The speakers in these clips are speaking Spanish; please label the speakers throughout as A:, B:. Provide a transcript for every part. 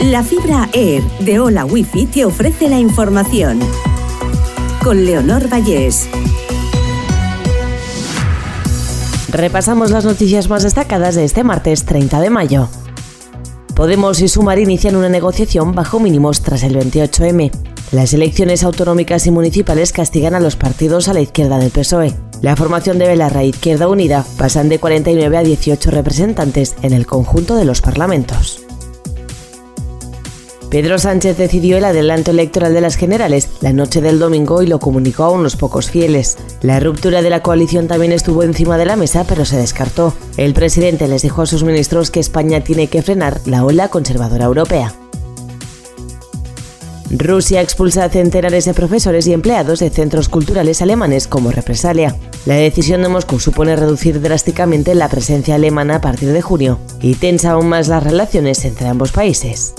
A: La fibra Air de Hola Wifi te ofrece la información. Con Leonor Vallés.
B: Repasamos las noticias más destacadas de este martes 30 de mayo. Podemos y Sumar inician una negociación bajo mínimos tras el 28M. Las elecciones autonómicas y municipales castigan a los partidos a la izquierda del PSOE. La formación de Belarra e Izquierda Unida pasan de 49 a 18 representantes en el conjunto de los parlamentos. Pedro Sánchez decidió el adelanto electoral de las generales la noche del domingo y lo comunicó a unos pocos fieles. La ruptura de la coalición también estuvo encima de la mesa, pero se descartó. El presidente les dijo a sus ministros que España tiene que frenar la ola conservadora europea. Rusia expulsa a centenares de profesores y empleados de centros culturales alemanes como represalia. La decisión de Moscú supone reducir drásticamente la presencia alemana a partir de junio y tensa aún más las relaciones entre ambos países.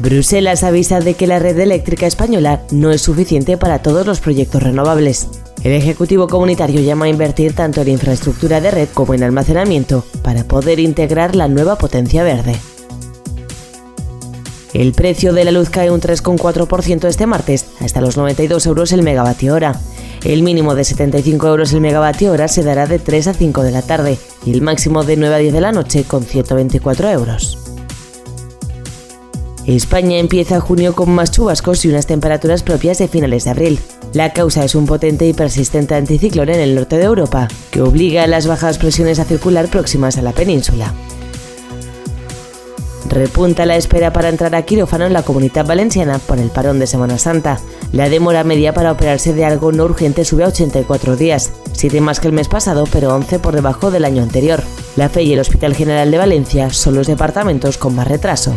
B: Bruselas avisa de que la red eléctrica española no es suficiente para todos los proyectos renovables. El Ejecutivo Comunitario llama a invertir tanto en infraestructura de red como en almacenamiento para poder integrar la nueva potencia verde. El precio de la luz cae un 3,4% este martes, hasta los 92 euros el megavatio hora. El mínimo de 75 euros el megavatio hora se dará de 3 a 5 de la tarde y el máximo de 9 a 10 de la noche con 124 euros. España empieza junio con más chubascos y unas temperaturas propias de finales de abril. La causa es un potente y persistente anticiclón en el norte de Europa, que obliga a las bajas presiones a circular próximas a la península. Repunta la espera para entrar a quirófano en la comunidad valenciana por el parón de Semana Santa. La demora media para operarse de algo no urgente sube a 84 días, 7 más que el mes pasado, pero 11 por debajo del año anterior. La FE y el Hospital General de Valencia son los departamentos con más retraso.